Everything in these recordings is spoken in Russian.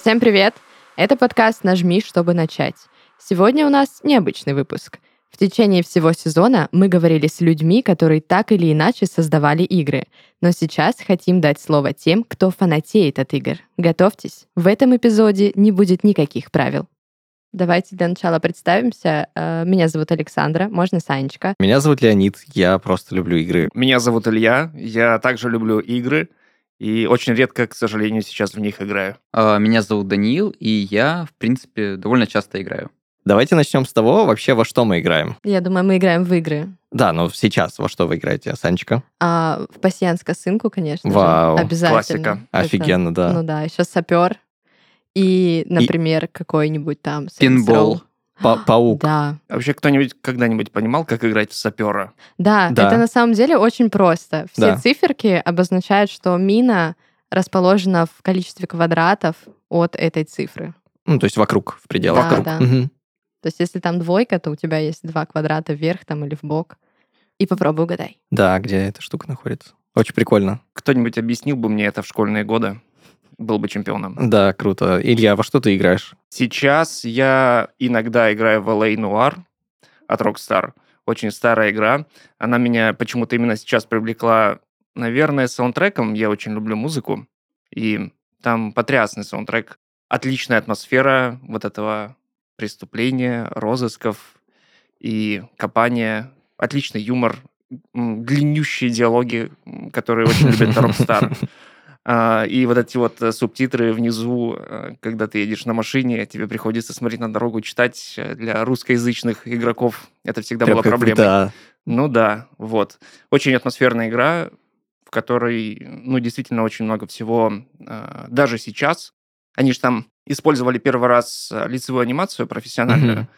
Всем привет! Это подкаст «Нажми, чтобы начать». Сегодня у нас необычный выпуск. В течение всего сезона мы говорили с людьми, которые так или иначе создавали игры. Но сейчас хотим дать слово тем, кто фанатеет от игр. Готовьтесь, в этом эпизоде не будет никаких правил. Давайте для начала представимся. Э, Меня зовут Александра, можно Санечка. Меня зовут Леонид, я просто люблю игры. Меня зовут Илья, я также люблю игры, и очень редко, к сожалению, сейчас в них играю. А, Меня зовут Даниил, и я, в принципе, довольно часто играю. Давайте начнем с того, вообще во что мы играем. Я думаю, мы играем в игры. Да, но сейчас во что вы играете, Санечка? А в пассианс косынку, конечно Вау, же. Обязательно. классика. Это- Офигенно, да. Ну да, еще сапер. И, например, какой-нибудь там... Пинбол. Па- Паук. Да. А Вообще, кто-нибудь когда-нибудь понимал, как играть в сапера? Да, Да. это на самом деле очень просто. Все Да. циферки обозначают, что мина расположена в количестве квадратов от этой цифры. Ну, то есть вокруг, в пределах. Да, вокруг. да. Мгм. То есть если там двойка, то у тебя есть два квадрата вверх там или в бок. И попробуй угадай. Да, где эта штука находится. Очень прикольно. Кто-нибудь объяснил бы мне это в школьные годы? Был бы чемпионом. Да, круто. Илья, во что ты играешь? Сейчас я иногда играю в LA Noir от Rockstar. Очень старая игра. Она меня почему-то именно сейчас привлекла, наверное, саундтреком. Я очень люблю музыку. И там потрясный саундтрек. Отличная атмосфера вот этого преступления, розысков и копания. Отличный юмор. Длиннющие диалоги, которые очень любят Rockstar. А, И вот эти вот э, субтитры внизу, э, когда ты едешь на машине, тебе приходится смотреть на дорогу, читать э, для русскоязычных игроков. Это всегда Прям было как проблемой. GTA. Ну да, вот. Очень атмосферная игра, в которой, ну, действительно очень много всего. э, Даже сейчас. Они же там использовали первый раз лицевую анимацию профессиональную. Мгм.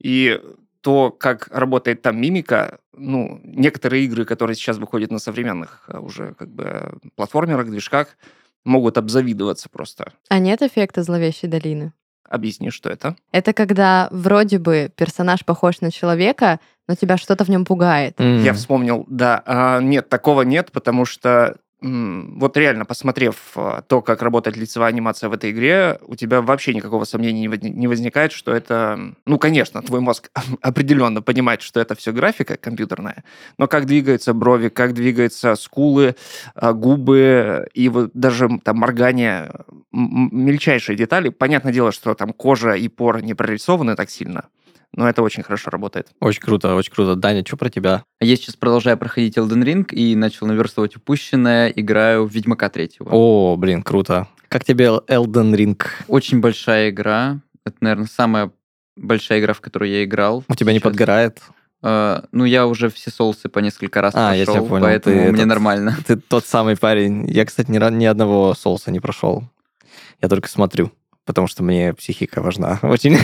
И то, как работает там мимика, ну, некоторые игры, которые сейчас выходят на современных э, уже как бы платформерах, движках, могут обзавидоваться просто. А нет эффекта зловещей долины? Объясни, что это. Это когда вроде бы персонаж похож на человека, но тебя что-то в нем пугает. М. Я вспомнил, да. а, нет, такого нет, потому что вот реально, посмотрев а, то, как работает лицевая анимация в этой игре, у тебя вообще никакого сомнения не возни- не возникает, что это... Ну, конечно, твой мозг определенно понимает, что это все графика компьютерная, но как двигаются брови, как двигаются скулы, а, губы и вот даже там моргание, мельчайшие детали. Понятное дело, что там кожа и поры не прорисованы так сильно, но это очень хорошо работает. Очень круто, очень круто. Даня, что про тебя? Я сейчас продолжаю проходить Elden Ring и начал наверстывать упущенное. Играю в Ведьмака третьего. О, блин, круто. Как тебе Elden Ring? Очень большая игра. Это, наверное, самая большая игра, в которую я играл. У тебя не сейчас. подгорает? А, ну, я уже все соусы по несколько раз А, я прошел, тебя понял, поэтому ты мне этот- нормально. Ты тот самый парень. Я, кстати, ни, ни одного соуса не прошел. Я только смотрю, потому что мне психика важна. Очень.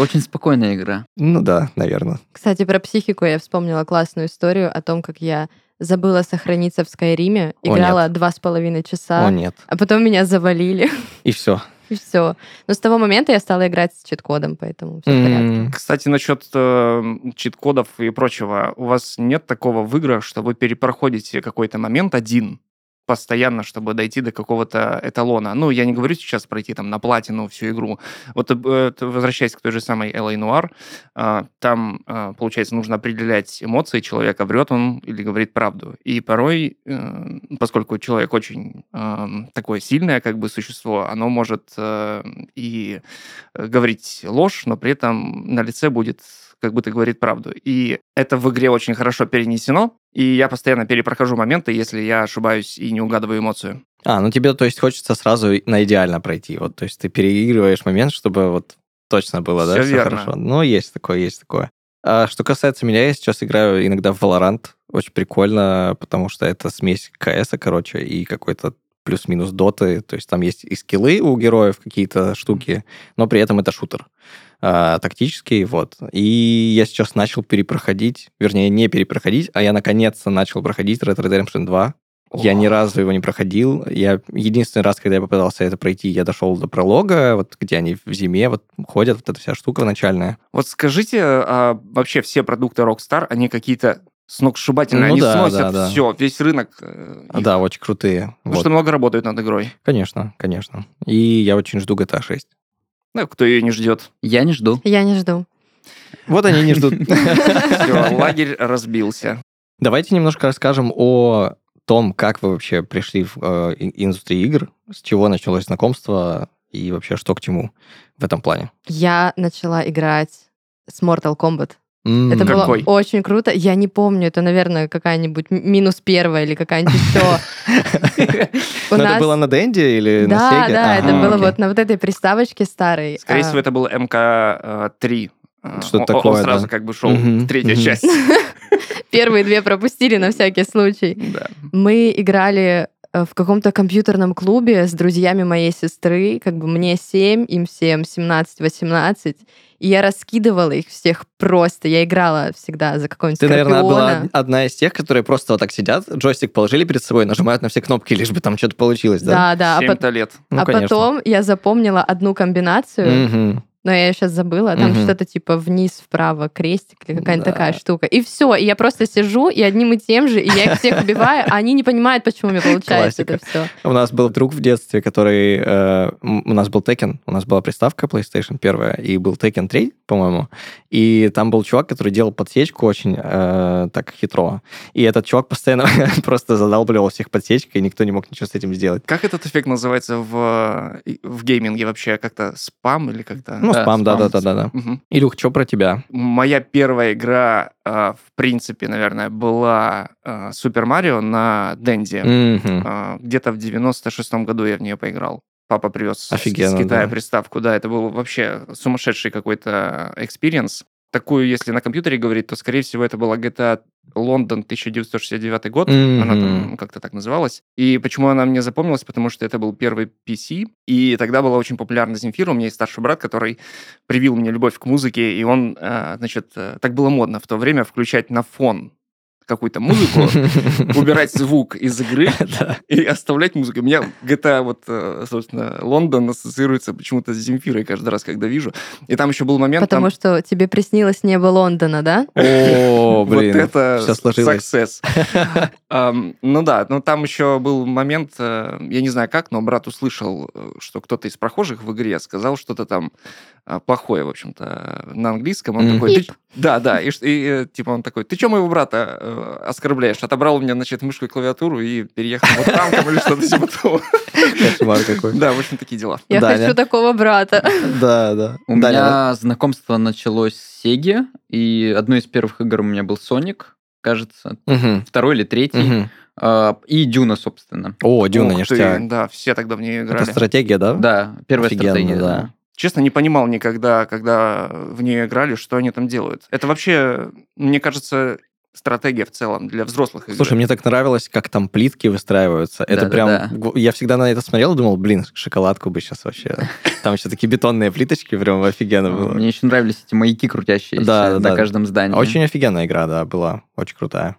Очень спокойная игра. Ну да, наверное. Кстати, про психику я вспомнила классную историю о том, как я забыла сохраниться в Скайриме, О, играла два с половиной часа, О, нет. а потом меня завалили, И все. и все. Но с того момента я стала играть с чит-кодом, поэтому все в порядке. Кстати, насчет э, чит-кодов и прочего, у вас нет такого в играх, что вы перепроходите какой-то момент один постоянно, чтобы дойти до какого-то эталона. Ну, я не говорю сейчас пройти там на платину всю игру. Вот э, возвращаясь к той же самой LA Noir, а, там, а, получается, нужно определять эмоции человека, врет он или говорит правду. И порой, э, поскольку человек очень э, такое сильное как бы существо, оно может и говорить ложь, но при этом на лице будет как будто говорит правду. И это в игре очень хорошо перенесено, и я постоянно перепрохожу моменты, если я ошибаюсь и не угадываю эмоцию. А, ну тебе, то есть, хочется сразу на идеально пройти. Вот, то есть ты переигрываешь момент, чтобы вот точно было, да? Всё всё верно. хорошо. Ну, есть такое, есть такое. А что касается меня, я сейчас играю иногда в Valorant. Очень прикольно, потому что это смесь КС, короче, и какой-то плюс-минус доты. То есть там есть и скиллы у героев, какие-то штуки, но при этом это шутер а, тактический, вот. И я сейчас начал перепроходить, вернее, не перепроходить, а я наконец-то начал проходить Red Dead Redemption 2. Я ни разу его не проходил. Я единственный раз, когда я попытался это пройти, я дошел до пролога, вот где они в зиме вот ходят, вот эта вся штука начальная. Вот скажите, а вообще все продукты Rockstar, они какие-то сногсшибательные. Ну Они да, сносят да, да. все, весь рынок. э, их. Да, очень крутые. Потому Вот. что много работают над игрой. Конечно, конечно. И я очень жду GTA 6. Ну, кто ее не ждет. Я не жду. Я не жду. Вот они не ждут. Все, лагерь разбился. Давайте немножко расскажем о том, как вы вообще пришли в э, индустрию игр, с чего началось знакомство и вообще что к чему в этом плане. Я начала играть с Mortal Kombat. М, Это было Какой? очень круто. Я не помню, это, наверное, какая-нибудь минус первая или какая-нибудь. У Ну, это было на Денде или на Да, Сеге? да, это Ага, было вот на вот этой приставочке старой. Скорее А, всего, это был МК-3. Что-то Он такое, сразу да. как бы шел, третья часть. Первые две пропустили на всякий случай. Да. Мы играли э, в каком-то компьютерном клубе с друзьями моей сестры, как бы мне 7, им всем 17-18, и я раскидывала их всех просто. Я играла всегда за какого-нибудь Ты, наверное, была Скорпиона. одна из тех, которые просто вот так сидят, джойстик положили перед собой, нажимают на все кнопки, лишь бы там что-то получилось, да? Да, да. А, пот- Семь-то лет. Ну, а конечно. потом я запомнила одну комбинацию, Мгм. Но я сейчас забыла. Там Мгм. что-то типа вниз, вправо, крестик или какая-то Да. такая штука. И все. И я просто сижу, и одним и тем же, и я их всех убиваю, а они не понимают, почему у меня получается Классика. это все. У нас был друг в детстве, который... э, у нас был Tekken, у нас была приставка PlayStation первая, и был Tekken 3, по-моему. И там был чувак, который делал подсечку очень э, так хитро. И этот чувак постоянно просто задалбливал всех подсечкой, и никто не мог ничего с этим сделать. Как этот эффект называется в, э, в гейминге вообще? Как-то спам или как-то? Ну, спам, спам. да-да-да-да. Мгм. Илюх, что про тебя? Моя первая игра, а, в принципе, наверное, была а, Супер Марио на Денде. Мгм. А, Где-то в 96-м году я в нее поиграл. Папа привез Офигенно, с Китая да. приставку. Да, это был вообще сумасшедший какой-то experience. Такую, если на компьютере говорить, то, скорее всего, это была GTA Лондон 1969 год. Она там как-то так называлась. И почему она мне запомнилась? Потому что это был первый PC, и тогда была очень популярна Земфира. У меня есть старший брат, который привил мне любовь к музыке, и он, э, значит, э, так было модно в то время включать на фон какую-то музыку, убирать звук из игры и оставлять музыку. У меня GTA, вот, э, собственно, Лондон ассоциируется почему-то с Земфирой каждый раз, когда вижу. И там еще был момент... Потому там- что тебе приснилось небо Лондона, да? О, блин. вот это success. Ну да, но там еще был момент, э, я не знаю как, но брат услышал, э, что кто-то из прохожих в игре сказал что-то там плохое, в общем-то, на английском. Он Мгм. такой, «Ты да, да, и, и, э, типа он такой, ты что моего брата э, оскорбляешь? Отобрал у меня, значит, мышку и клавиатуру и переехал вот танком или что-то типа того. Кошмар какой. Да, в общем, такие дела. Я Даня. хочу такого брата. Да, да. У Даня, меня знакомство началось с Сеги, и одной из первых игр у меня был Соник, кажется, Мгм. второй или третий, а, и Дюна, собственно. О, Дюна, Ух ты, ништяк. Да, все тогда в нее Это играли. стратегия, да? Да, первая Офигенно, стратегия. да. Да. Честно, не понимал никогда, когда в нее играли, что они там делают. Это вообще, мне кажется, стратегия в целом для взрослых игр. Слушай, мне так нравилось, как там плитки выстраиваются. Это прям... Да-да-да. г- Я всегда на это смотрел и думал, блин, шоколадку бы сейчас вообще. Там еще такие бетонные плиточки, прям офигенно было. Мне еще нравились эти маяки крутящиеся Да, да, на да. каждом здании. Очень офигенная игра, да, была. Очень крутая.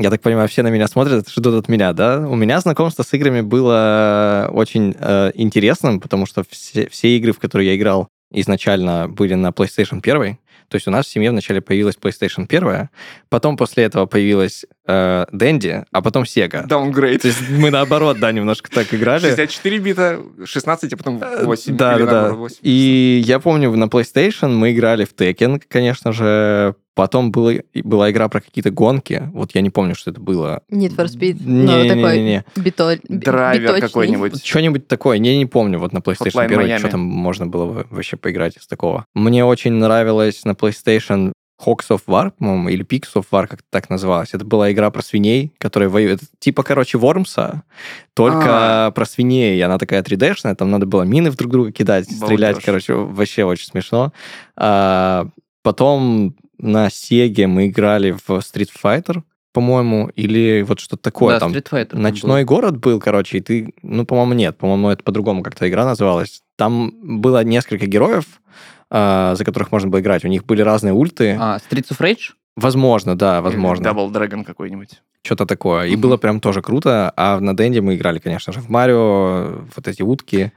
Я так понимаю, все на меня смотрят, ждут от меня, да? У меня знакомство с играми было очень э, интересным, потому что все, все игры, в которые я играл изначально, были на PlayStation 1. То есть у нас в семье вначале появилась PlayStation 1, потом после этого появилась э, Dendy, а потом Sega. Downgrade. То есть мы наоборот, да, немножко так играли. 64 бита, 16, а потом 8. Да, Или да, да. 8. И я помню, на PlayStation мы играли в Tekken, конечно же. Потом было, была игра про какие-то гонки. Вот я не помню, что это было. Need for Speed. Ну, такой Не-не-не. бито- би- Драйвер биточный. какой-нибудь. Что-нибудь такое. Я не помню. Вот на PlayStation Hotline 1, Miami. что там можно было во- вообще поиграть из такого. Мне очень нравилось на PlayStation Hawks of War, по-моему, или Pigs of War, как так называлось. Это была игра про свиней, которые воюют. Это типа, короче, Вормса, только А. про свиней. И она такая 3D-шная, там надо было мины в друг друга кидать, стрелять. Балдеж. Короче, вообще очень смешно. А, потом на Сеге мы играли в Street Fighter, по-моему, или вот что-то такое. Да, там Street Fighter Ночной город был, короче, и ты, ну, по-моему, нет, по-моему, это по-другому как-то игра называлась. Там было несколько героев, а, за которых можно было играть. У них были разные ульты. был. А, Streets of Rage? Возможно, да, возможно. Double Dragon какой-нибудь. Что-то такое. И Мгм. было прям тоже круто. А на Денде мы играли, конечно же, в Марио, вот эти утки.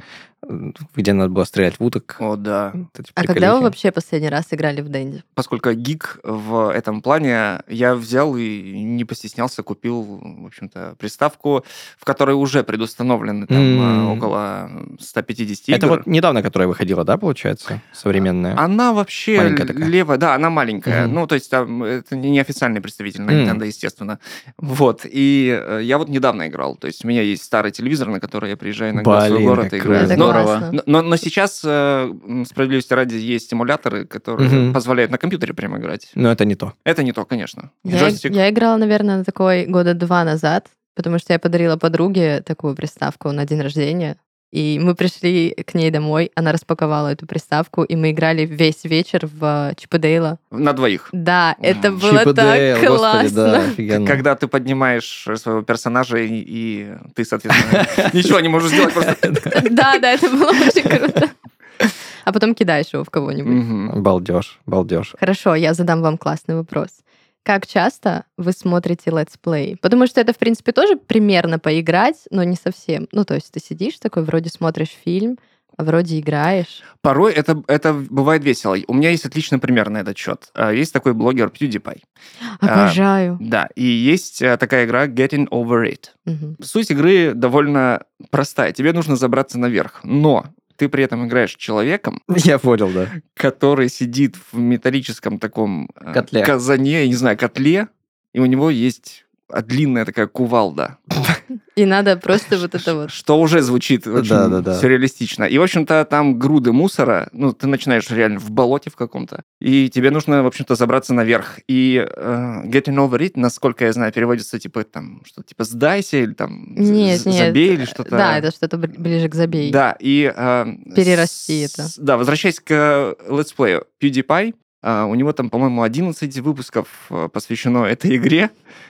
Где надо было стрелять в уток. О, да. Вот А когда вы вообще последний раз играли в Дэнди? Поскольку гик в этом плане, я взял и не постеснялся, купил, в общем-то, приставку, в которой уже предустановлены там э, около 150 игр. Это вот недавно, которая выходила, да, получается? Современная. Она вообще Маленькая такая. левая, да, она маленькая. Мгм. Ну, то есть там это не официальный представитель. Nintendo, естественно. Вот. И э, я вот недавно играл. То есть у меня есть старый телевизор, на который я приезжаю иногда в свой Блин, город и играю. Но, Здорово. классно. но, но сейчас, э, справедливости ради, есть эмуляторы, которые Мгм. позволяют на компьютере прямо играть. Но это не то. Это не то, конечно. Я, Джойстик. я играла, наверное, на такой года два назад, потому что я подарила подруге такую приставку на день рождения. И мы пришли к ней домой, она распаковала эту приставку, и мы играли весь вечер в э, Чип и Дейла. На двоих. Да, это было Чип и так Дейл, господи, классно. да, офигенно. Когда ты поднимаешь своего персонажа, и, и ты, соответственно, ничего не можешь сделать, просто... Да, да, это было очень круто. А потом кидаешь его в кого-нибудь. Балдеж, балдеж. Хорошо, я задам вам классный вопрос. Как часто вы смотрите летсплей? Потому что это, в принципе, тоже примерно поиграть, но не совсем. Ну, то есть ты сидишь такой, вроде смотришь фильм, а вроде играешь. Порой это, это бывает весело. У меня есть отличный пример на этот счет. А, Есть такой блогер PewDiePie. А, Обожаю. Да, и есть э, такая игра Getting Over It. Мгм. Суть игры довольно простая. Тебе нужно забраться наверх, но ты при этом играешь человеком, Я понял, да. который сидит в металлическом таком э, Котле. казане, я не знаю, котле, и у него есть а, длинная такая кувалда, И надо просто вот это вот. что уже звучит очень Да-да-да. сюрреалистично. И, в общем-то, там груды мусора, ну, ты начинаешь реально в болоте в каком-то, и тебе нужно, в общем-то, забраться наверх. И э, getting over it, насколько я знаю, переводится, типа, там, что типа, сдайся, или там, Нет, забей, или что-то. Да, это что-то бли- ближе к забей. Да, и... э, Перерасти с- это. Да, возвращаясь к летсплею. PewDiePie, э, у него там, по-моему, 11 выпусков э, посвящено этой игре.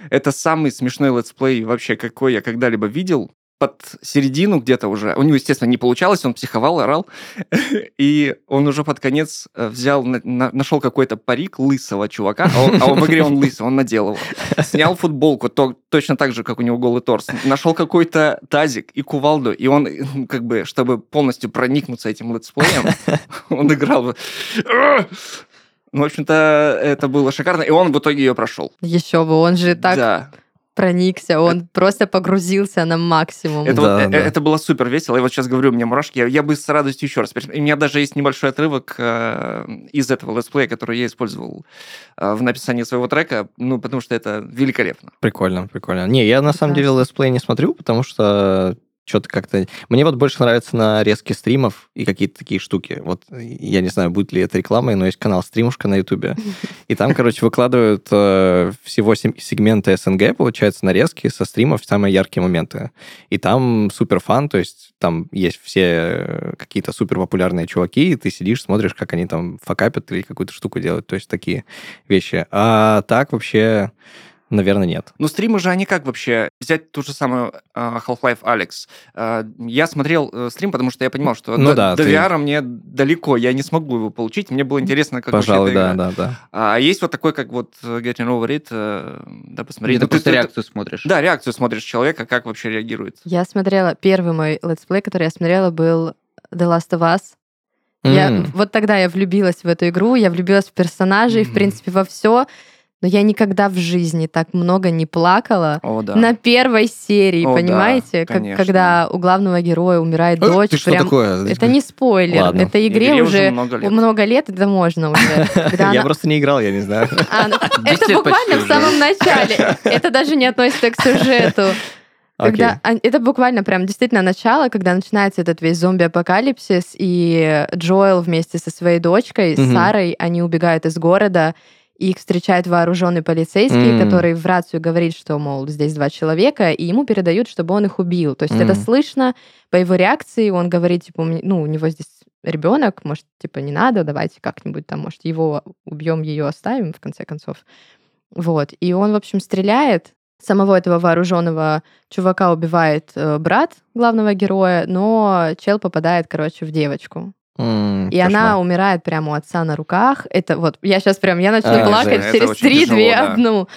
Это самый смешной летсплей вообще, какой я когда-либо видел. Под середину где-то уже. У него, естественно, не получалось, он психовал, орал. И он уже под конец э, взял, на- на- нашел какой-то парик лысого чувака, а, он- а в игре он лысый, он надел его. Снял футболку, то, точно так же, как у него голый торс. Нашел какой-то тазик и кувалду, и он, как бы, чтобы полностью проникнуться этим летсплеем, он играл. Ну, в общем-то, это было шикарно, и он в итоге ее прошел. Еще бы, он же так Да. проникся, он просто погрузился на максимум. Это, Да, вот, э, да. это было супер весело. Я вот сейчас говорю, у меня мурашки. Я, я бы с радостью еще раз. у меня даже есть небольшой отрывок э, из этого летсплея, который я использовал э, в написании своего трека, ну, потому что это великолепно. Прикольно, прикольно. Не, я на самом деле летсплей не смотрю, потому что что-то как-то... Мне вот больше нравится нарезки стримов и какие-то такие штуки. Вот я не знаю, будет ли это рекламой, но есть канал Стримушка на Ютубе. И там, короче, выкладывают э, всего сегменты СНГ, получается, нарезки со стримов, самые яркие моменты. И там супер fun, то есть там есть все э, какие-то супер популярные чуваки, и ты сидишь, смотришь, как они там факапят или какую-то штуку делают, то есть такие вещи. А так вообще, наверное, нет. Ну, стримы же, они как вообще? Взять ту же самую э, Half-Life: Alyx. Э, я смотрел э, стрим, потому что я понимал, что Ну до, да, до ты- VR мне далеко, я не смогу его получить. Мне было интересно, как вообще Пожалуй, да, игра. да, да. А есть вот такой, как вот э, Getting Over It, э, да, посмотреть. Ты Ну, просто ты- реакцию смотришь. Да, реакцию смотришь человека, как вообще реагирует. Я смотрела, первый мой летсплей, который я смотрела, был The Last of Us. Я, М. вот тогда я влюбилась в эту игру, я влюбилась в персонажей, в Мгм. принципе, во все. Но я никогда в жизни так много не плакала. О, да. На первой серии, О, да, понимаете? Как- конечно. когда у главного героя умирает Э, дочь. Ты что прям- такое? Это не спойлер. Ладно. Это игре, Игре уже много лет. много лет, это можно уже. Я просто не играл, я не знаю. Это буквально в самом начале. Это даже не относится к сюжету. Когда, а, это буквально прям действительно начало, когда начинается этот весь зомби-апокалипсис, и Джоэл вместе со своей дочкой, Мгм. Сарой, они убегают из города, их встречает вооруженный полицейский, М. который в рацию говорит, что, мол, здесь два человека, и ему передают, чтобы он их убил. То есть это М. слышно по его реакции, он говорит, типа, «У меня- ну, у него здесь ребенок, может, типа, не надо, давайте как-нибудь там, может, его убьем, ее оставим, в конце концов. Вот. И он, в общем, стреляет. Самого этого вооруженного чувака убивает э, брат главного героя, но чел попадает, короче, в девочку. И она умирает прямо у отца на руках. Это вот, я сейчас прям, я начну А, плакать через три, две, одну.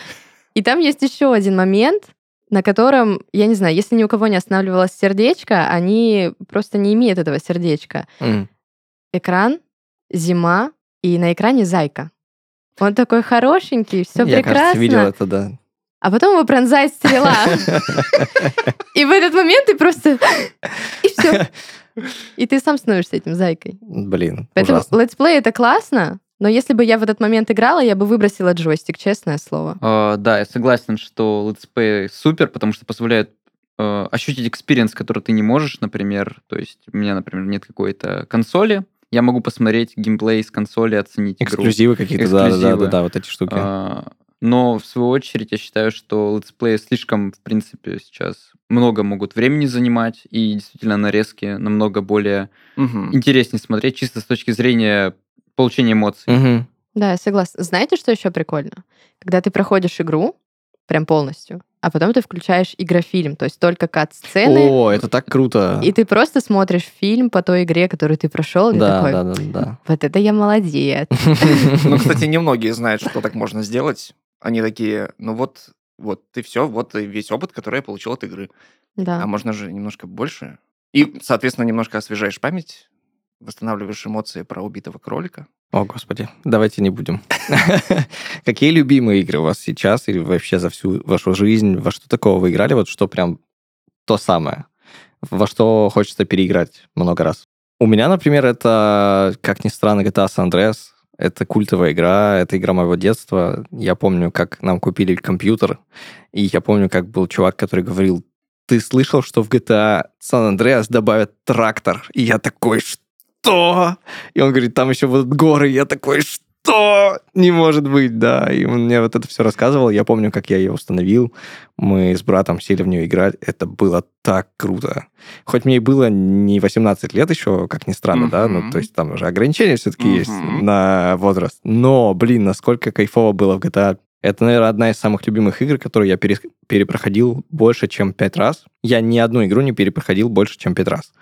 И там есть еще один момент, на котором, я не знаю, если ни у кого не останавливалось сердечко, они просто не имеют этого сердечка. Экран, зима, и на экране зайка. Он такой хорошенький, все Я, прекрасно. кажется, видел это, да. А потом его пронзает стрела. И в этот момент ты просто... И все. И ты сам становишься этим зайкой. Блин, Поэтому ужасно. летсплей это классно, но если бы я в этот момент играла, я бы выбросила джойстик, честное слово. Э, Да, я согласен, что летсплей супер, потому что позволяет э, ощутить experience, который ты не можешь, например. То есть у меня, например, нет какой-то консоли, я могу посмотреть геймплей с консоли, оценить игру. Эксклюзивы какие-то, да, Эксклюзивы. да, да, вот эти штуки. А, Но, в свою очередь, я считаю, что летсплеи слишком, в принципе, сейчас много могут времени занимать, и действительно нарезки намного более Мгм. интереснее смотреть, чисто с точки зрения получения эмоций. Мгм. Да, я согласна. Знаете, что еще прикольно? Когда ты проходишь игру, прям полностью, а потом ты включаешь игрофильм, то есть только кат-сцены, О, это так круто. и ты просто смотришь фильм по той игре, которую ты прошел, и ты Да, такой, да, да, да. вот это я молодец. Ну, кстати, немногие знают, что так можно сделать. Они такие, ну вот, вот и все, вот и весь опыт, который я получил от игры. А Да. можно же немножко больше. И, соответственно, немножко освежаешь память, восстанавливаешь эмоции про убитого кролика. О, господи, давайте не будем. Какие любимые игры у вас сейчас или вообще за всю вашу жизнь? Во что такого вы играли? Вот что прям то самое? Во что хочется переиграть много раз? У меня, например, это, как ни странно, GTA San Andreas. Это культовая игра, это игра моего детства. Я помню, как нам купили компьютер, и я помню, как был чувак, который говорил, ты слышал, что в GTA San Andreas добавят трактор? И я такой, что? И он говорит, там еще будут горы. Я такой, что? Не может быть, да. И он мне вот это все рассказывал. Я помню, как я ее установил. Мы с братом сели в нее играть. Это было так круто. Хоть мне и было не 18 лет еще, как ни странно, да, ну, то есть там уже ограничения все-таки есть Мгм. на возраст. Но, блин, насколько кайфово было в GTA. Это, наверное, одна из самых любимых игр, которую я пере- перепроходил больше, чем пять раз. Я ни одну игру не перепроходил больше, чем пять раз.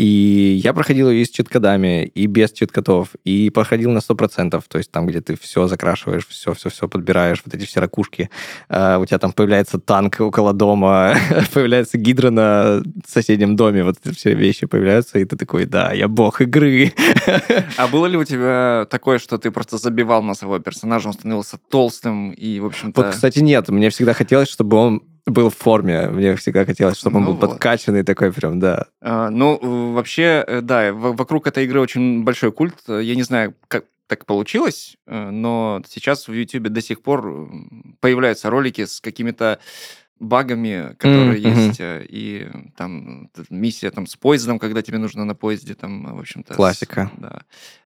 И я проходил ее и с чит-кодами, и без чит-кодов, и проходил на 100%, то есть там, где ты все закрашиваешь, все-все-все подбираешь, вот эти все ракушки. А, у тебя там появляется танк около дома, появляется гидра на соседнем доме, вот все вещи появляются, и ты такой, да, я бог игры. А было ли у тебя такое, что ты просто забивал на своего персонажа, он становился толстым и, в общем-то... Вот, кстати, нет, мне всегда хотелось, чтобы он был в форме, мне всегда хотелось, чтобы он Ну был вот. подкачанный такой прям, да. А, Ну, вообще, э, да, вокруг этой игры очень большой культ. Я не знаю, как так получилось, э, но сейчас в YouTube до сих пор появляются ролики с какими-то багами, которые мгм. есть, э, и там миссия там с поездом, когда тебе нужно на поезде, там, в общем-то... с- Классика. да.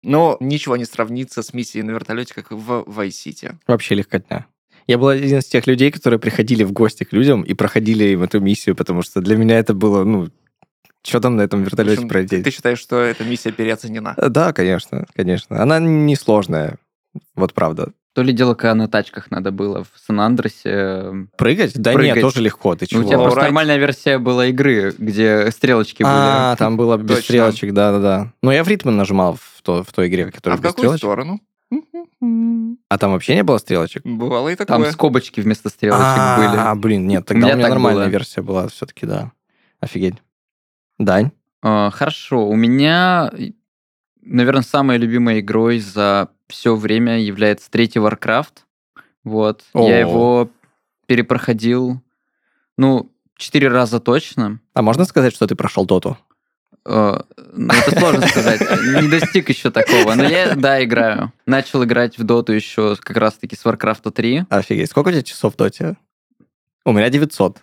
Но ничего не сравнится с миссией на вертолете, как в Vice City. Вообще легкотня. Я был один из тех людей, которые приходили в гости к людям и проходили им эту миссию, потому что для меня это было, ну, что там на этом В вертолете общем, пройти? Ты считаешь, что эта миссия переоценена? Да, конечно, конечно. Она несложная, вот правда. То ли дело, когда на тачках надо было в Сан-Андресе. Прыгать? Да Прыгать. нет, тоже легко, ты Ну, чего? у тебя просто нормальная версия была игры, где стрелочки А, были. там было без Точно. стрелочек, да-да-да. Но я в ритм нажимал в, то, в той игре, А которая в без какую стрелочек. сторону? А там вообще не было стрелочек? Бывало и Там такое. скобочки вместо стрелочек А, были. блин, нет, тогда у меня меня так нормальная было. версия была все-таки, да. Офигеть. Дань? А, Хорошо, у меня, наверное, самой любимой игрой за все время является третий Warcraft. Вот. О. Я его перепроходил, ну, четыре раза точно. А можно сказать, что ты прошел доту? Ну, это сложно сказать. Не достиг еще такого. Но я, да, играю. Начал играть в доту еще как раз-таки с Warcraft 3. Офигеть. Сколько у тебя часов в доте? У меня 900.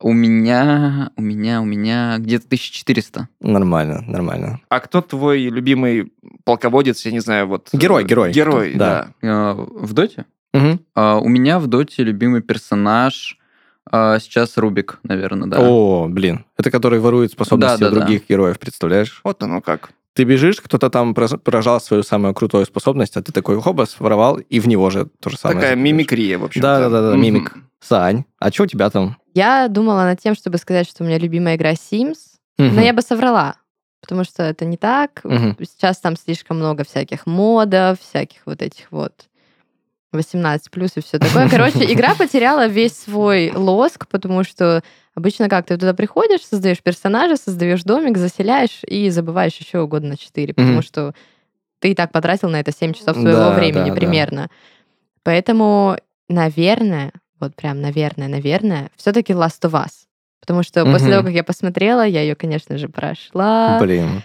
У меня, у меня, у меня где-то 1400. Нормально, нормально. А кто твой любимый полководец, я не знаю, вот... Герой, э, герой. Герой, Да. да. Э, В доте? А, У меня в доте любимый персонаж а, сейчас Рубик, наверное, да. О, блин. Это который ворует способности Да, да, да. других героев, представляешь? Вот оно как. Ты бежишь, кто-то там поражал свою самую крутую способность, а ты такой хоба, своровал, и в него же то же самое. Такая закидываешь. мимикрия, в общем Да-да-да, мимик. Сань, а что у тебя там? Я думала над тем, чтобы сказать, что у меня любимая игра Sims, но я бы соврала, потому что это не так. Мгм. Сейчас там слишком много всяких модов, всяких вот этих вот 18 плюс и все такое. Короче, игра потеряла весь свой лоск, потому что обычно как ты туда приходишь, создаешь персонажа, создаешь домик, заселяешь и забываешь еще года на 4, потому Мгм. что ты и так потратил на это 7 часов своего Да, времени да, да. примерно. Поэтому, наверное, вот прям, наверное, наверное, все-таки Last of Us. Потому что после Мгм. того, как я посмотрела, я ее, конечно же, прошла. Блин.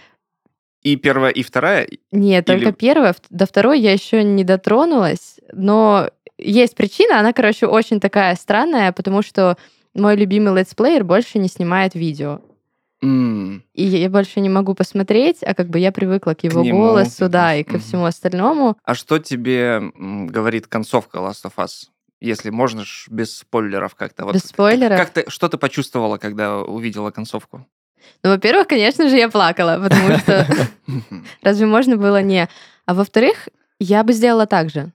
И первая, и вторая. Нет, Или- только первая. До второй я еще не дотронулась, но есть причина, она, короче, очень такая странная, потому что мой любимый летсплеер больше не снимает видео. м, И я больше не могу посмотреть, а как бы я привыкла к его нему, голосу, да, и ко мгм. всему остальному. А что тебе говорит концовка Last of Us? Если можно без спойлеров как-то. Вот Без спойлеров? Как ты, что ты почувствовала, когда увидела концовку? Ну, во-первых, конечно же, я плакала, потому что разве можно было не... А во-вторых, я бы сделала так же.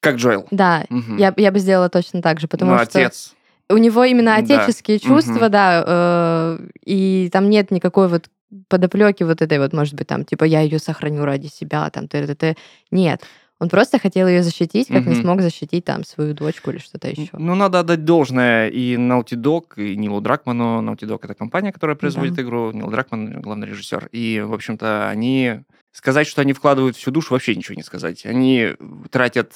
Как Джоэл. Да, Мгм. я, я бы сделала точно так же, потому ну, что... отец. у него именно Да. отеческие чувства, Мгм. да, э, и там нет никакой вот подоплеки вот этой вот, может быть, там, типа, я ее сохраню ради себя, там, т т т Нет. Он просто хотел ее защитить, как не Мгм. смог защитить там свою дочку или что-то еще. Ну, надо отдать должное и Naughty Dog, и Нилу Дракману. Naughty Dog — это компания, которая производит Да. игру. Нил Дракман — главный режиссер. И, в общем-то, они... Сказать, что они вкладывают всю душу, вообще ничего не сказать. Они тратят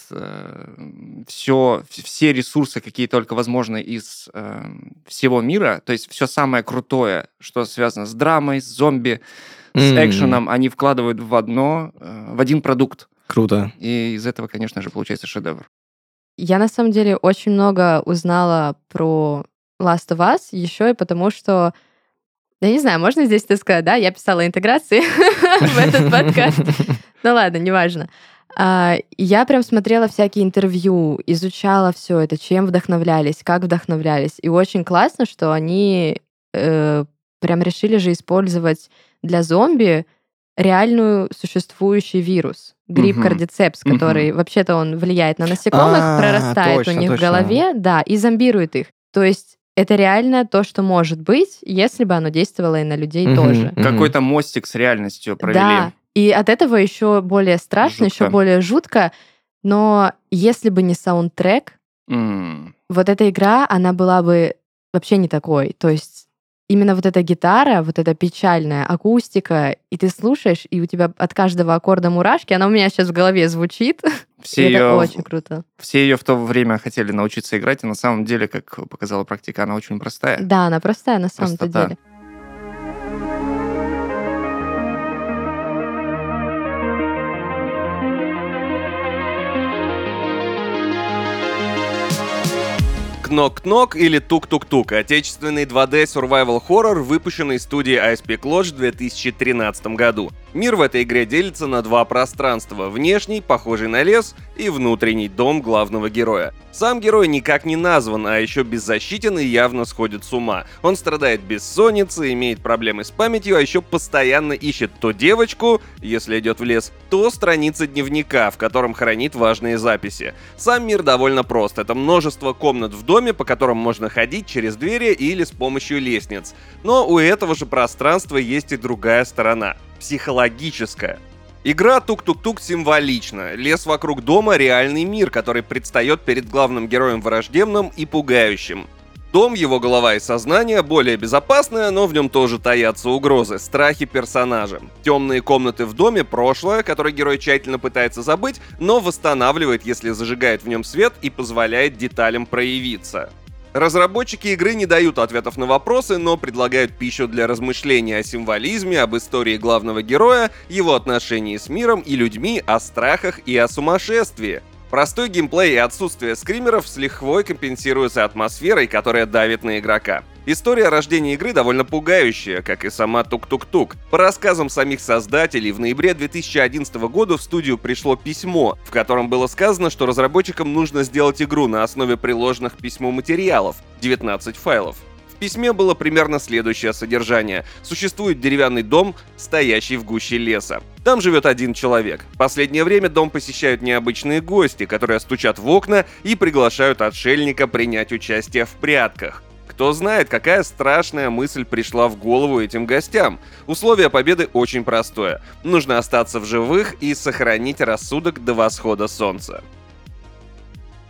все, все ресурсы, какие только возможны из э, всего мира. То есть все самое крутое, что связано с драмой, с зомби, с М. экшеном, они вкладывают в одно, э, в один продукт. Круто. И из этого, конечно же, получается шедевр. Я на самом деле очень много узнала про Last of Us еще и потому, что я не знаю, можно здесь это сказать, да? Я писала интеграции в этот подкаст. Ну ладно, неважно. А, Я прям смотрела всякие интервью, изучала все это, чем вдохновлялись, как вдохновлялись. И очень классно, что они э, прям решили же использовать для зомби реальную существующий вирус. Грипп Мгм. кардицепс, который вообще-то он влияет на насекомых, А, прорастает точно, у них в точно. голове, да, и зомбирует их. То есть это реально то, что может быть, если бы оно действовало и на людей Мгм, тоже. Какой-то мостик с реальностью провели. Да, и от этого еще более страшно, еще Жутко. более жутко. Но если бы не саундтрек, М. вот эта игра, она была бы вообще не такой. То есть именно вот эта гитара, вот эта печальная акустика, и ты слушаешь, и у тебя от каждого аккорда мурашки, она у меня сейчас в голове звучит. Все и это ее, очень круто. все ее в то время хотели научиться играть, и на самом деле, как показала практика, она очень простая. Да, она простая на самом-то деле. Кнок-кнок или Тук-тук-тук – отечественный 2D survival horror, выпущенный студией Peak Lodge в 2013 году. Мир в этой игре делится на два пространства – внешний, похожий на лес, и внутренний дом главного героя. Сам герой никак не назван, а еще беззащитен и явно сходит с ума. Он страдает бессонницей, имеет проблемы с памятью, а еще постоянно ищет то девочку, если идет в лес, то страницы дневника, в котором хранит важные записи. Сам мир довольно прост. Это множество комнат в доме, по которым можно ходить через двери или с помощью лестниц. Но у этого же пространства есть и другая сторона — психологическая. Игра Тук-Тук-Тук символична. Лес вокруг дома — реальный мир, который предстает перед главным героем враждебным и пугающим. Дом, его голова и сознание более безопасное, но в нем тоже таятся угрозы, страхи персонажа. Темные комнаты в доме — прошлое, которое герой тщательно пытается забыть, но восстанавливает, если зажигает в нем свет и позволяет деталям проявиться. Разработчики игры не дают ответов на вопросы, но предлагают пищу для размышления о символизме, об истории главного героя, его отношении с миром и людьми, о страхах и о сумасшествии. Простой геймплей и отсутствие скримеров с лихвой компенсируются атмосферой, которая давит на игрока. История рождения игры довольно пугающая, как и сама Тук-Тук-Тук. По рассказам самих создателей, в ноябре 2011 года в студию пришло письмо, в котором было сказано, что разработчикам нужно сделать игру на основе приложенных письму материалов — 19 файлов. В письме было примерно следующее содержание. Существует деревянный дом, стоящий в гуще леса. Там живет один человек. Последнее время дом посещают необычные гости, которые стучат в окна и приглашают отшельника принять участие в прятках. Кто знает, какая страшная мысль пришла в голову этим гостям. Условие победы очень простое. Нужно остаться в живых и сохранить рассудок до восхода солнца.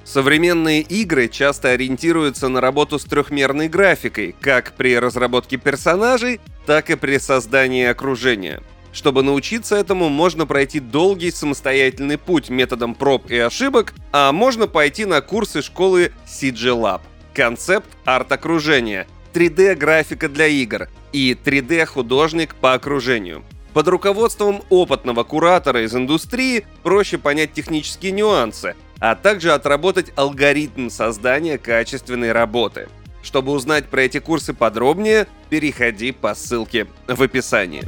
Современные игры часто ориентируются на работу с трехмерной графикой, как при разработке персонажей, так и при создании окружения. Чтобы научиться этому, можно пройти долгий самостоятельный путь методом проб и ошибок, а можно пойти на курсы школы CG Lab. Концепт арт-окружения, 3D-графика для игр и 3D-художник по окружению. Под руководством опытного куратора из индустрии проще понять технические нюансы, а также отработать алгоритм создания качественной работы. Чтобы узнать про эти курсы подробнее, переходи по ссылке в описании.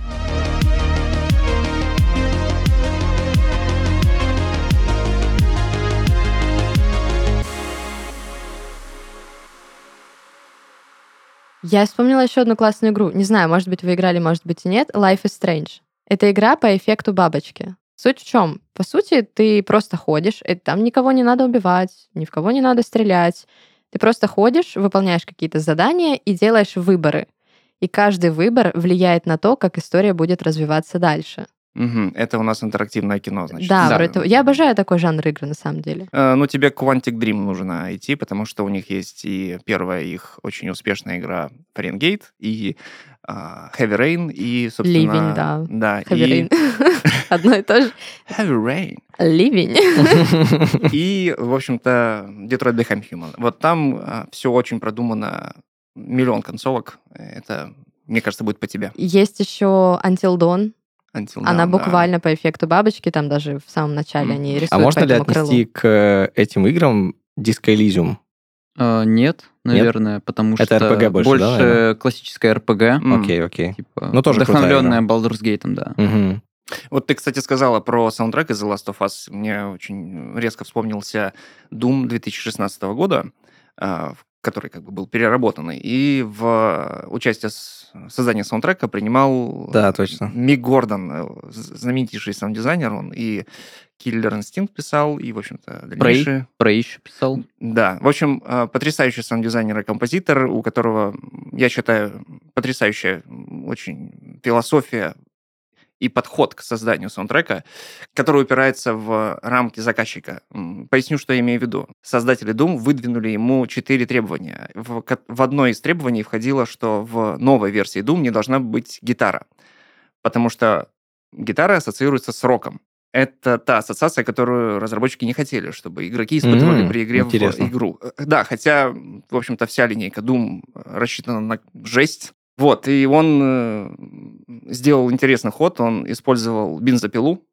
Я вспомнила еще одну классную игру. Не знаю, может быть, вы играли, может быть, и нет. Life is Strange. Это игра по эффекту бабочки. Суть в чем? По сути, ты просто ходишь, и там никого не надо убивать, ни в кого не надо стрелять. Ты просто ходишь, выполняешь какие-то задания и делаешь выборы. И каждый выбор влияет на то, как история будет развиваться дальше. Мгм, Это у нас интерактивное кино, значит. Да, Да. того. я обожаю такой жанр игры на самом деле. Э, Ну, тебе Quantic Dream нужно идти, потому что у них есть и первая их очень успешная игра Fahrenheit, и а, Heavy Rain, и, собственно... Ливень, да. Да, Heavy и... Rain. Одно и то же. Heavy Rain. Ливень. И, в общем-то, Detroit Become Human. Вот там все очень продумано, миллион концовок. Это, мне кажется, будет по тебе. Есть еще Until Dawn. Until Она да. буквально по эффекту бабочки, там даже в самом начале Мгм. они рисуют А можно по ли этому крылу. отнести к э, этим играм Disco Elysium? Э, нет, наверное, потому Это что RPG больше, да, наверное? классическая RPG. Окей, окей. типа Ну, тоже вдохновленная Baldur's Gate, да. Мгм. Вот ты, кстати, сказала про саундтрек из The Last of Us. Мне очень резко вспомнился Doom 2016 года, а, в- который как бы был переработанный. И в участие с создании саундтрека принимал Да, точно. Мик Гордон, э, знаменитейший саунд-дизайнер. Он и Killer Instinct писал, и, в общем-то, дальнейшие... Prey еще писал. Да, в общем, э, потрясающий саунд-дизайнер и композитор, у которого, я считаю, потрясающая очень философия и подход к созданию саундтрека, который упирается в рамки заказчика. Поясню, что я имею в виду. Создатели Doom выдвинули ему четыре требования. В, в одно из требований входило, что в новой версии Doom не должна быть гитара, потому что гитара ассоциируется с роком. Это та ассоциация, которую разработчики не хотели, чтобы игроки испытывали М, при игре интересно. в игру. Э, Да, хотя, в общем-то, вся линейка Doom рассчитана на жесть. Вот, и он э, сделал интересный ход, он использовал бензопилу,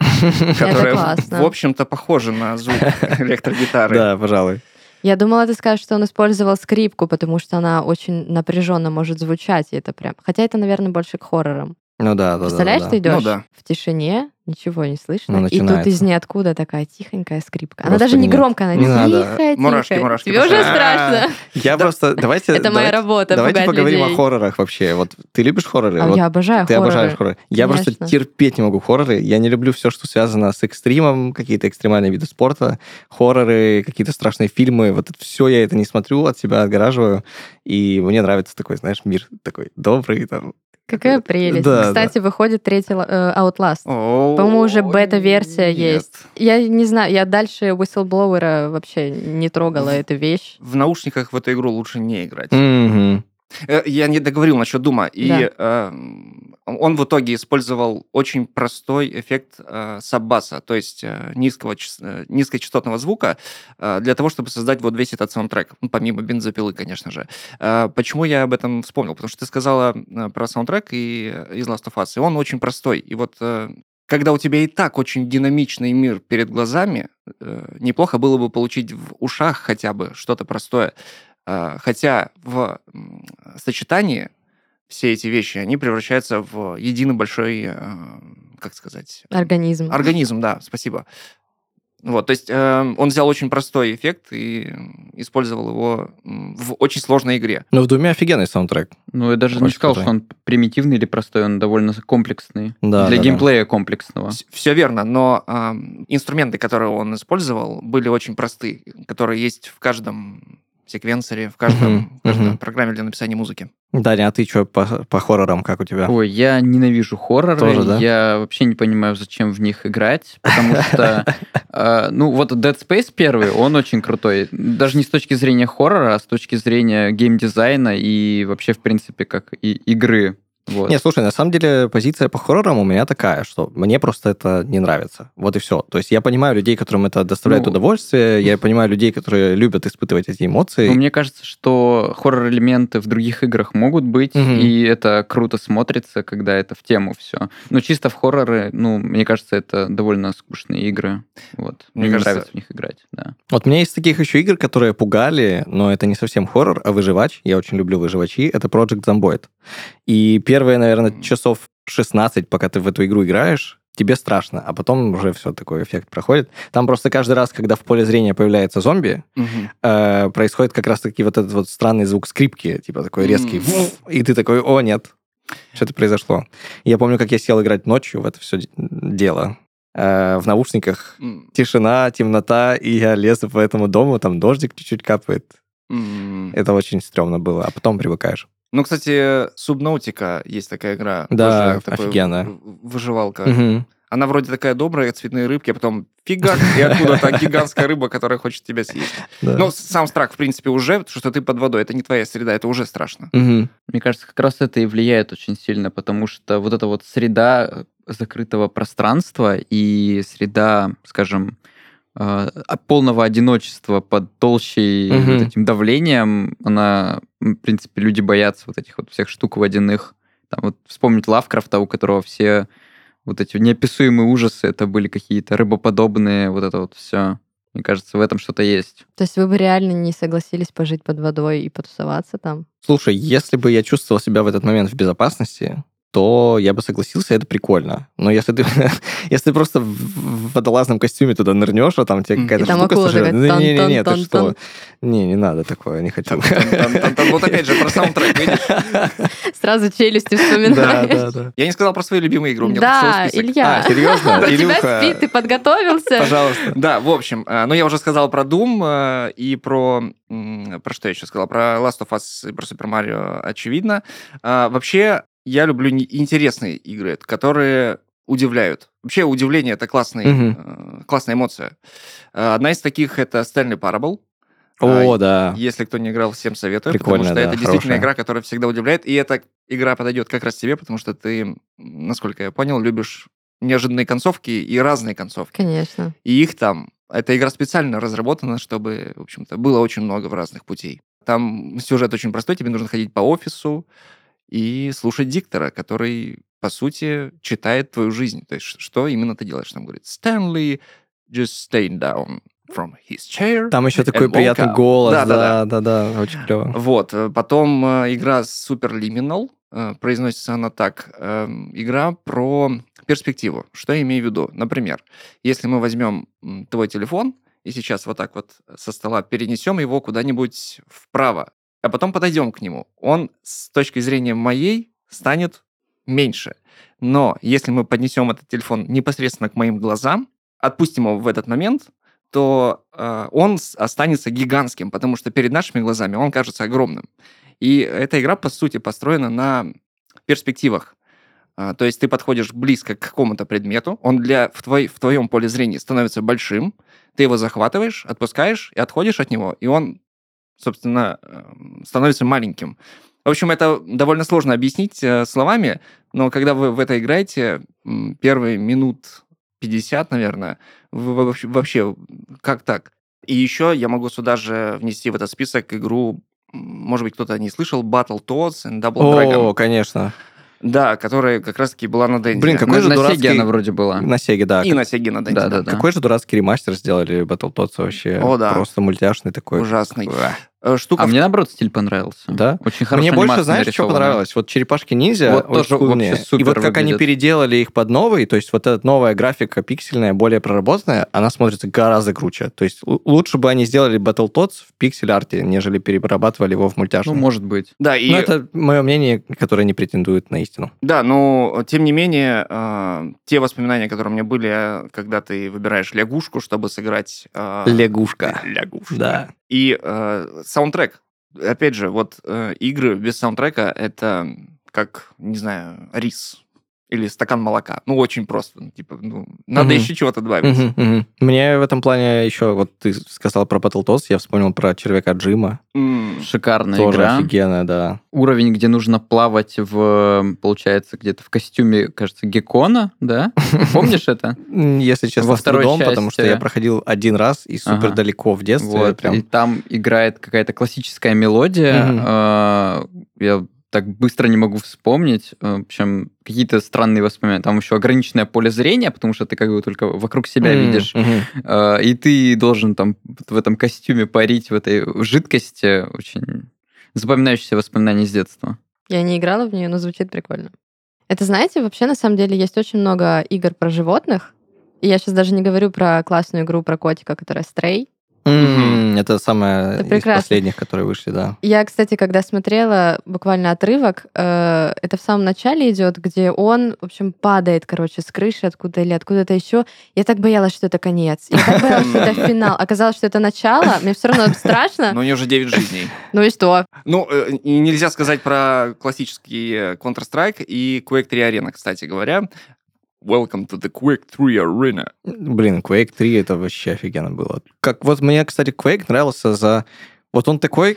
которая, в общем-то, похожа на звук электрогитары. Да, пожалуй. Я думала, ты скажешь, что он использовал скрипку, потому что она очень напряженно может звучать, и это прям... Хотя это, наверное, больше к хоррорам. Ну да, да, да. Представляешь, да, ты идешь Ну да. в тишине, ничего не слышно, Ну, и тут из ниоткуда такая тихонькая скрипка. Она даже не нет. громкая, она Не надо. тихая, тихая. Мурашки, мурашки Тебе уже страшно. Я просто... Давайте... Это моя давайте- работа, Давайте поговорим о хоррорах вообще. Вот ты любишь хорроры? А я обожаю Ты хорроры. обожаешь хорроры. Я просто терпеть не могу хорроры. Я не люблю все, что связано с экстримом, какие-то экстремальные виды спорта, хорроры, какие-то страшные фильмы. Вот все я это не смотрю, от себя отгораживаю. И мне нравится такой, знаешь, мир такой добрый. Там. Какая прелесть. Да, Кстати, выходит третий э, Outlast. О, По-моему, уже бета-версия есть. Я не знаю, я дальше Whistleblower вообще не трогала эту вещь. В наушниках в эту игру лучше не играть. Э, Я не договорил насчет Дума. И Да. э, он в итоге использовал очень простой эффект э, саббаса, то есть э, низкого, э, низкочастотного звука, э, для того, чтобы создать вот весь этот саундтрек. Ну, помимо бензопилы, конечно же. Э, почему я об этом вспомнил? Потому что ты сказала э, про саундтрек и э, из Last of Us, и он очень простой. И вот э, когда у тебя и так очень динамичный мир перед глазами, э, неплохо было бы получить в ушах хотя бы что-то простое. Э, Хотя в сочетании все эти вещи, они превращаются в единый большой, э, как сказать, Организм. организм, да, спасибо. Вот, то есть э, он взял очень простой эффект и использовал его в очень сложной игре. Но в Думе офигенный саундтрек. Ну, я даже не Очень сказал, крутой. что он примитивный или простой, он довольно комплексный. Да, Для да, да. геймплея комплексного. Все верно, но ам, инструменты, которые он использовал, были очень просты, которые есть в каждом секвенсоре, в каждом, в каждой мгм. программе для написания музыки. Даня, а ты что по, по хоррорам, как у тебя? Ой, я ненавижу хорроры. Тоже, да? Я вообще не понимаю, зачем в них играть, потому что, э, ну, вот Dead Space первый, он очень крутой. Даже не с точки зрения хоррора, а с точки зрения геймдизайна и вообще, в принципе, как и игры. Вот. Не, слушай, на самом деле позиция по хоррорам у меня такая, что мне просто это не нравится. Вот и все. То есть я понимаю людей, которым это доставляет Ну, удовольствие, я понимаю людей, которые любят испытывать эти эмоции. Ну, мне кажется, что хоррор-элементы в других играх могут быть, Мгм. и это круто смотрится, когда это в тему все. Но чисто в хорроры, ну, мне кажется, это довольно скучные игры. Вот. Мне Мне, не кажется- нравится в них играть, да. Вот у меня есть таких еще игр, которые пугали, но это не совсем хоррор, а выживач. Я очень люблю выживачи. Это Project Zomboid. И первые, наверное, часов 16, пока ты в эту игру играешь, тебе страшно, а потом уже все, такой эффект проходит. Там просто каждый раз, когда в поле зрения появляется зомби, Мгм. э, происходит как раз-таки вот этот вот странный звук скрипки, типа такой резкий, М. и ты такой, о, нет, что-то произошло. Я помню, как я сел играть ночью в это все дело. Э, в наушниках М. тишина, темнота, и я лезу по этому дому, там дождик чуть-чуть капает. М. Это очень стрёмно было, а потом привыкаешь. Ну, кстати, Субнаутика есть такая игра. Да, Тоже такой Выживалка. Мгм. Она вроде такая добрая, цветные рыбки, а потом фига, и откуда-то гигантская рыба, которая хочет тебя съесть. Да. Ну, сам страх, в принципе, уже, что ты под водой, это не твоя среда, это уже страшно. Мгм. Мне кажется, как раз это и влияет очень сильно, потому что вот эта вот среда закрытого пространства и среда, скажем, полного одиночества под толщей Мгм. вот этим давлением, она, в принципе, люди боятся вот этих вот всех штук водяных. Там вот вспомнить Лавкрафта, у которого все вот эти неописуемые ужасы, это были какие-то рыбоподобные, вот это вот все. Мне кажется, в этом что-то есть. То есть вы бы реально не согласились пожить под водой и потусоваться там? Слушай, если бы я чувствовал себя в этот момент в безопасности, то я бы согласился, это прикольно. Но если ты, если ты просто в водолазном костюме туда нырнешь, а там тебе какая-то штука сожрет, ну, не-не-не, ты тон-тон-тон-тон. что? Не, не надо такое, не хочу. Вот опять же, про саундтрек, видишь? Сразу челюсти вспоминаешь. Я не сказал про свои любимые игры, у меня Да. Илья. А, серьезно? Илюха, спит, ты подготовился? пожалуйста. Да, в общем, э, ну я уже сказал про Doom э, и про... Про что я еще сказал? Про Last of Us и про Super Mario, очевидно. А, Вообще, я люблю интересные игры, которые удивляют. Вообще, удивление — это классный, э, классная эмоция. Э, Одна из таких — это Stanley Parable. О, А, да. Если кто не играл, всем советую, Прикольно, потому что да, это действительно хорошая. игра, которая всегда удивляет, и эта игра подойдет как раз тебе, потому что ты, насколько я понял, любишь неожиданные концовки и разные концовки. Конечно. И их там... Эта игра специально разработана, чтобы, в общем-то, было очень много в разных путей. Там сюжет очень простой, тебе нужно ходить по офису и слушать диктора, который, по сути, читает твою жизнь. То есть что именно ты делаешь? Там говорит, Stanley just stayed down from his chair. Там еще такой приятный up». голос. Да, да, Да, да, да, очень клево. Вот, э, потом э, игра Superliminal, э, произносится она так, эм, игра про перспективу. Что я имею в виду? Например, если мы возьмем твой телефон и сейчас вот так вот со стола перенесем его куда-нибудь вправо, а потом подойдем к нему, он с точки зрения моей станет меньше. Но если мы поднесем этот телефон непосредственно к моим глазам, отпустим его в этот момент, то э, он останется гигантским, потому что перед нашими глазами он кажется огромным. И эта игра, по сути, построена на перспективах. А, то есть ты подходишь близко к какому-то предмету, он для, в, твой, в твоем поле зрения становится большим, ты его захватываешь, отпускаешь и отходишь от него, и он, собственно, эм, становится маленьким. В общем, это довольно сложно объяснить э, словами, но когда вы в это играете, первые минут 50, наверное, вы вообще, вообще как так? И еще я могу сюда же внести в этот список игру, может быть, кто-то не слышал, Battletoads and Double Dragon. О, конечно. Да, которая как раз-таки была на Денде. Блин, какой на, же на дурацкий- Сеге она вроде была. На Сеге, да. И на Сеге на Денде, Да, да. да. Какой же дурацкий ремастер сделали Battletoads вообще. О, да. Просто мультяшный такой. Ужасный. Уah. Э, Штука А мне, наоборот, стиль понравился. Да? Очень хорошо Мне больше, знаешь, что понравилось? Вот черепашки ниндзя Вот тоже вообще супер И вот как они выглядят. переделали их под новый, то есть вот эта новая графика пиксельная, более проработанная, она смотрится гораздо круче. То есть лучше бы они сделали Battletoads в пиксель-арте, нежели перерабатывали его в Ну, мультяшный. может быть. Да, и... Но это мое мнение, которое не претендует на истину. Да, но тем не менее, э, те воспоминания, которые у меня были, э, когда ты выбираешь лягушку, чтобы сыграть... э, Лягушка. Лягушка. Да. И э, саундтрек. Опять же, вот э, игры без саундтрека это как, не знаю, рис или стакан молока. Ну, очень просто. Ну, Типа, ну, надо Мгм. еще чего-то добавить. Мгм, мгм. Мне в этом плане еще, вот ты сказал про Battletoads, я вспомнил про червяка Джима. М, Шикарная Тоже игра. офигенная, да. Уровень, где нужно плавать в, получается, где-то в костюме, кажется, геккона, да? Помнишь это? Если честно, Во с второй трудом, потому что я проходил один раз и супер далеко в детстве. Вот, прям. и там играет какая-то классическая мелодия. Э, Я так быстро не могу вспомнить. э, В общем, какие-то странные воспоминания. Там еще ограниченное поле зрения, потому что ты как бы только вокруг себя М, видишь. Э, И ты должен там в этом костюме парить, в этой жидкости. Очень запоминающиеся воспоминания с детства. Я не играла в нее, но звучит прикольно. Это, знаете, вообще на самом деле есть очень много игр про животных. И я сейчас даже не говорю про классную игру про котика, которая Stray. Это самое Это из прекрасно. последних, которые вышли, да. Я, кстати, когда смотрела буквально отрывок, э, это в самом начале идет, где он, в общем, падает, короче, с крыши откуда или откуда-то еще. Я так боялась, что это конец. Я так боялась, что это финал. Оказалось, что это начало. Мне все равно страшно. Но у нее уже 9 жизней. Ну и что? Ну, э, нельзя сказать про классический э, Counter-Strike и Quake 3 Arena, кстати говоря. Welcome to the Quake 3 Arena. Блин, Quake 3 это вообще офигенно было. Как вот мне, кстати, Quake нравился за... Вот он такой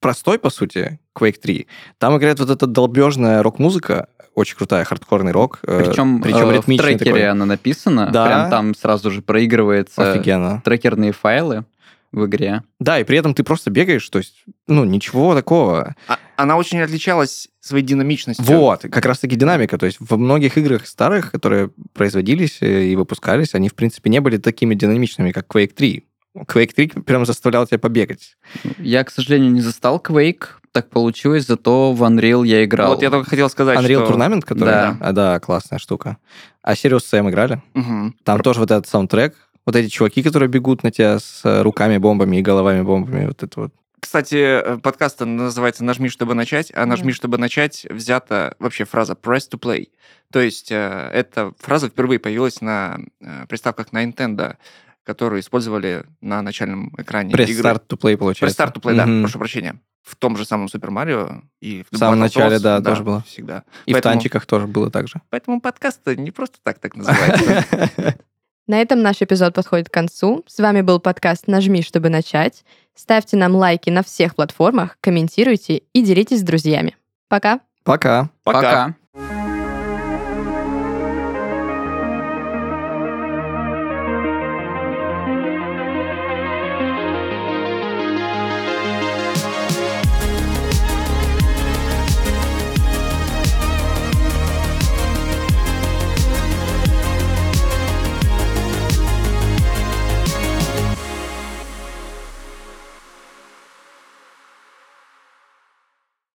простой, по сути, Quake 3. Там играет вот эта долбежная рок-музыка, очень крутая, хардкорный рок. э, Причем, причем в ритмичный трекере такой. она написана. Да. Прям там сразу же проигрывается Офигенно. трекерные файлы в игре. Да, и при этом ты просто бегаешь, то есть, ну, ничего такого. А- Она очень отличалась своей динамичностью. Вот, как раз-таки динамика. То есть во многих играх старых, которые производились э, и выпускались, они, в принципе, не были такими динамичными, как Quake 3. Quake 3 прям заставлял тебя побегать. Я, к сожалению, не застал Quake. Так получилось, зато в Unreal я играл. Вот я только хотел сказать, Unreal что... Tournament, который... Да. А, да, классная штука. А Sirius Sam играли? Мгм. Там тоже вот этот саундтрек, вот эти чуваки, которые бегут на тебя с э, руками бомбами и головами бомбами, вот это вот. Кстати, э, подкаст называется «Нажми, чтобы начать», а «Нажми, Да. чтобы начать» взята вообще фраза «press to play». То есть э, эта фраза впервые появилась на э, приставках на Nintendo, которые использовали на начальном экране Press игры. Start to Play, Press получается. Start to play, да, Мгм. прошу прощения. В том же самом Супер Марио и в В самом начале, да, тоже было. Всегда. И Поэтому- в танчиках тоже было так же. Поэтому подкаст не просто так так называется. На этом наш эпизод подходит к концу. С вами был подкаст «Нажми, чтобы начать». Ставьте нам лайки на всех платформах, комментируйте и делитесь с друзьями. Пока! Пока. Пока. Пока.